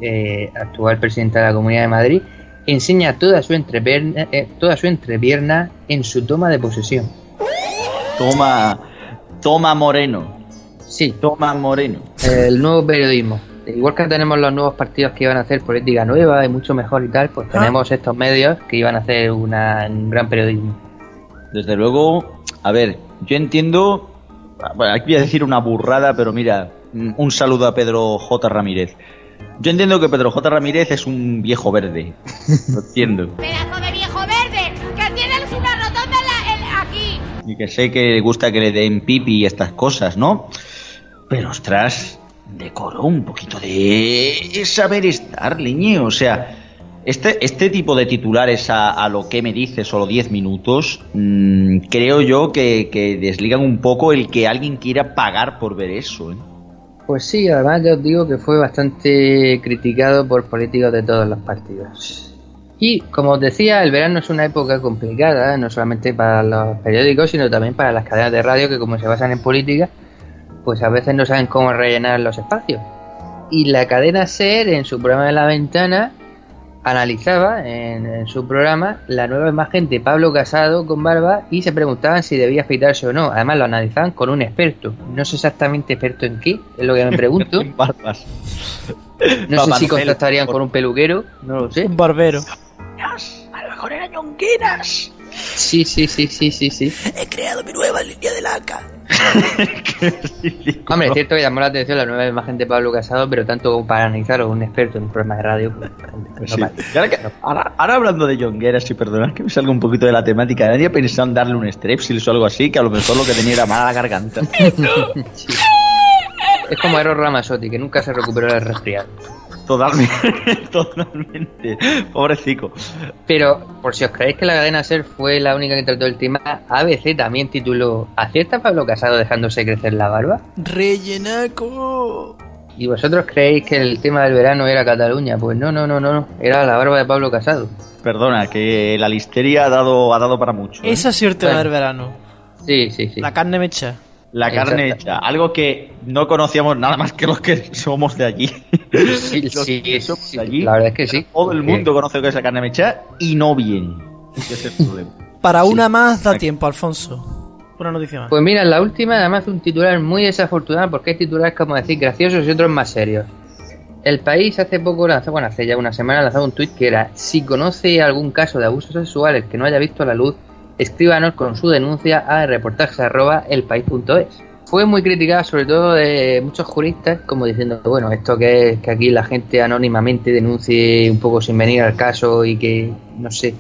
eh, actual presidente de la Comunidad de Madrid, enseña toda su, entrepierna, toda su entrepierna en su toma de posesión. Toma, toma Moreno. Sí. Toma Moreno. El nuevo periodismo igual que tenemos los nuevos partidos que iban a hacer política nueva y mucho mejor y tal, pues tenemos estos medios que iban a hacer una, un gran periodismo. Desde luego, a ver, yo entiendo, bueno, aquí voy a decir una burrada, pero mira, un saludo a Pedro J. Ramírez. Yo entiendo que Pedro J. Ramírez es un viejo verde. Lo entiendo. ¡Pedazo de viejo verde! ¡Que tienes una rotonda aquí! Y que sé que le gusta que le den pipi y estas cosas, ¿no? Pero ostras, decoro, un poquito de saber estar, leñe. O sea, este, este tipo de titulares a, lo que me dices, solo 10 minutos, mm, creo yo que, desligan un poco el que alguien quiera pagar por ver eso. ¿eh? Pues sí, además ya os digo que fue bastante criticado por políticos de todos los partidos. Y como os decía, el verano es una época complicada, no solamente para los periódicos, sino también para las cadenas de radio que como se basan en política, pues a veces no saben cómo rellenar los espacios. Y la cadena SER en su programa de la ventana analizaba en, su programa la nueva imagen de Pablo Casado con barba y se preguntaban si debía afeitarse o no. Además lo analizaban con un experto. No sé exactamente experto en qué, es lo que me pregunto. barbas. No sé si contactarían con un peluquero, no lo sé. Un barbero. A lo mejor eran. Sí, sí, sí, sí, sí, sí. He creado mi nueva línea de laca. Hombre, es cierto que llamó la atención la nueva imagen de Pablo Casado, pero tanto como para analizarlo un experto en un programa de radio. Pues, ahora, hablando de Jongueras, y perdonad que me salga un poquito de la temática, nadie pensó en darle un strepsils o algo así, que a lo mejor lo que tenía era mala la garganta. Es como Eros Ramazotti, que nunca se recuperó del resfriado. Totalmente, totalmente. Pobrecico. Pero, por si os creéis que la cadena SER fue la única que trató el tema, ABC también tituló ¿Acierta Pablo Casado dejándose crecer la barba? ¡Rellenaco! ¿Y vosotros creéis que el tema del verano era Cataluña? Pues no, no, no, no, era la barba de Pablo Casado. Perdona, que la listeria ha dado, ha dado para mucho. ¿eh? Esa es cierto del verano. Sí, sí, sí. La carne mecha. La carne hecha, algo que no conocíamos nada más que los que somos de allí. Sí, sí, allí. La verdad es que sí. Todo el mundo conoce lo que es la carne mecha y no bien. Ese es el problema. Para una más da tiempo, Alfonso. Una noticia más. Pues mira, la última además un titular muy desafortunado porque hay titulares como decir graciosos y otros más serios. El país hace poco lanzó, bueno, hace ya una semana lanzó un tuit que era si conoce algún caso de abusos sexuales que no haya visto la luz, escríbanos con su denuncia a reportaje Fue muy criticada sobre todo de muchos juristas como diciendo, bueno, esto que es que aquí la gente anónimamente denuncie un poco sin venir al caso y que, no sé,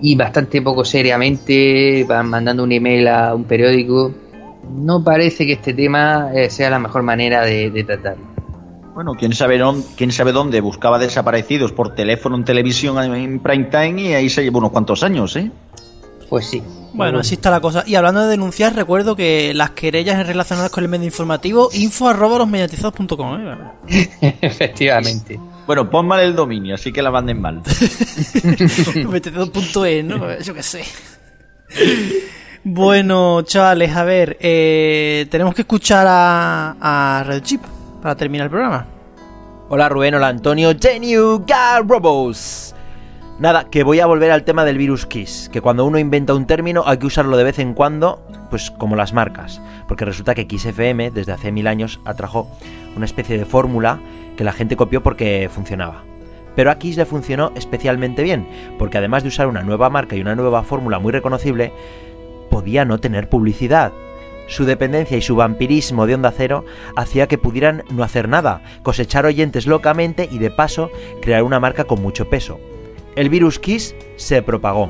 y bastante poco seriamente van mandando un email a un periódico. No parece que este tema eh, sea la mejor manera de, tratarlo. Bueno, quién sabe, dónde, quién sabe dónde buscaba desaparecidos por teléfono en televisión en prime time y ahí se llevó unos cuantos años, ¿eh? Pues sí. Bueno, así está la cosa. Y hablando de denunciar, recuerdo que las querellas relacionadas con el medio informativo, info arroba los mediatizados.com. ¿eh? Efectivamente. Bueno, pon mal el dominio, así que la manden mal. mediatizados.es, ¿no? Yo qué sé. Bueno, chavales, a ver, eh, tenemos que escuchar a, a Red Chip para terminar el programa. Hola Rubén, hola Antonio, Genu Robos. Nada, que voy a volver al tema del virus Kiss, que cuando uno inventa un término hay que usarlo de vez en cuando, pues como las marcas, porque resulta que FM desde hace mil años atrajo una especie de fórmula que la gente copió porque funcionaba. Pero a Kiss le funcionó especialmente bien, porque además de usar una nueva marca y una nueva fórmula muy reconocible, podía no tener publicidad. Su dependencia y su vampirismo de onda cero hacía que pudieran no hacer nada, cosechar oyentes locamente y de paso crear una marca con mucho peso. El virus Kiss se propagó.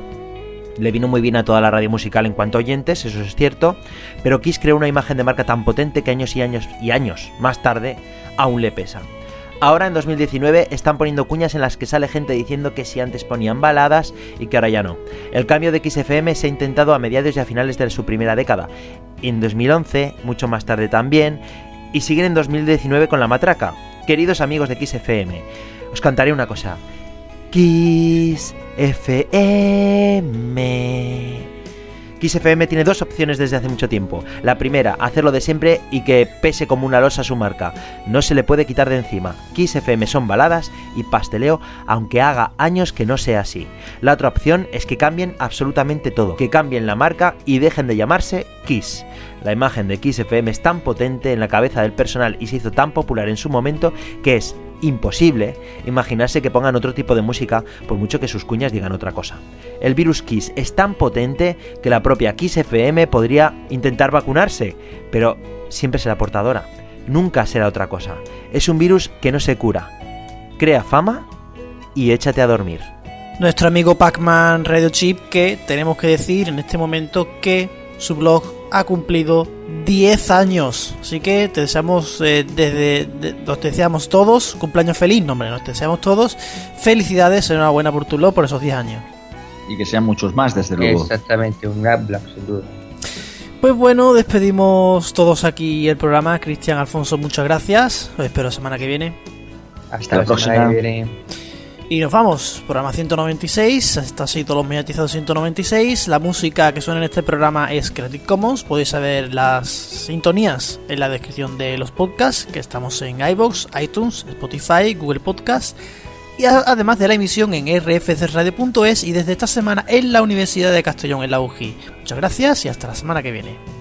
Le vino muy bien a toda la radio musical en cuanto a oyentes, eso es cierto, pero Kiss creó una imagen de marca tan potente que años y años y años más tarde aún le pesa. Ahora en 2019 están poniendo cuñas en las que sale gente diciendo que si antes ponían baladas y que ahora ya no. El cambio de XFM se ha intentado a mediados y a finales de su primera década. En 2011, mucho más tarde también, y siguen en 2019 con la matraca. queridos amigos de Kiss FM, os cantaré una cosa. Kiss FM. Kiss FM tiene dos opciones desde hace mucho tiempo. La primera, hacerlo de siempre y que pese como una losa su marca. No se le puede quitar de encima. Kiss FM son baladas y pasteleo, aunque haga años que no sea así. La otra opción es que cambien absolutamente todo, que cambien la marca y dejen de llamarse Kiss. La imagen de Kiss FM es tan potente en la cabeza del personal y se hizo tan popular en su momento que es imposible imaginarse que pongan otro tipo de música por mucho que sus cuñas digan otra cosa. El virus Kiss es tan potente que la propia Kiss FM podría intentar vacunarse, pero siempre será portadora. Nunca será otra cosa. Es un virus que no se cura. Crea fama y échate a dormir. Nuestro amigo Pac-Man Radio Chip que tenemos que decir en este momento que su blog ha cumplido 10 años. Así que te deseamos, eh, desde, de, nos deseamos todos, cumpleaños feliz, no hombre, nos deseamos todos felicidades, enhorabuena por tu blog por esos 10 años. Y que sean muchos más, desde luego. Exactamente, un gran black, sin duda. Pues bueno, despedimos todos aquí el programa. Cristian, Alfonso, muchas gracias. Os espero la semana que viene. Hasta, la, próxima. semana que viene. Y nos vamos, programa 196, está así todos los mediatizados 196. La música que suena en este programa es Creative Commons. Podéis saber las sintonías en la descripción de los podcasts, que estamos en iBox, iTunes, Spotify, Google Podcast. Y además de la emisión en rfcradio.es y desde esta semana en la Universidad de Castellón, en la UGI. Muchas gracias y hasta la semana que viene.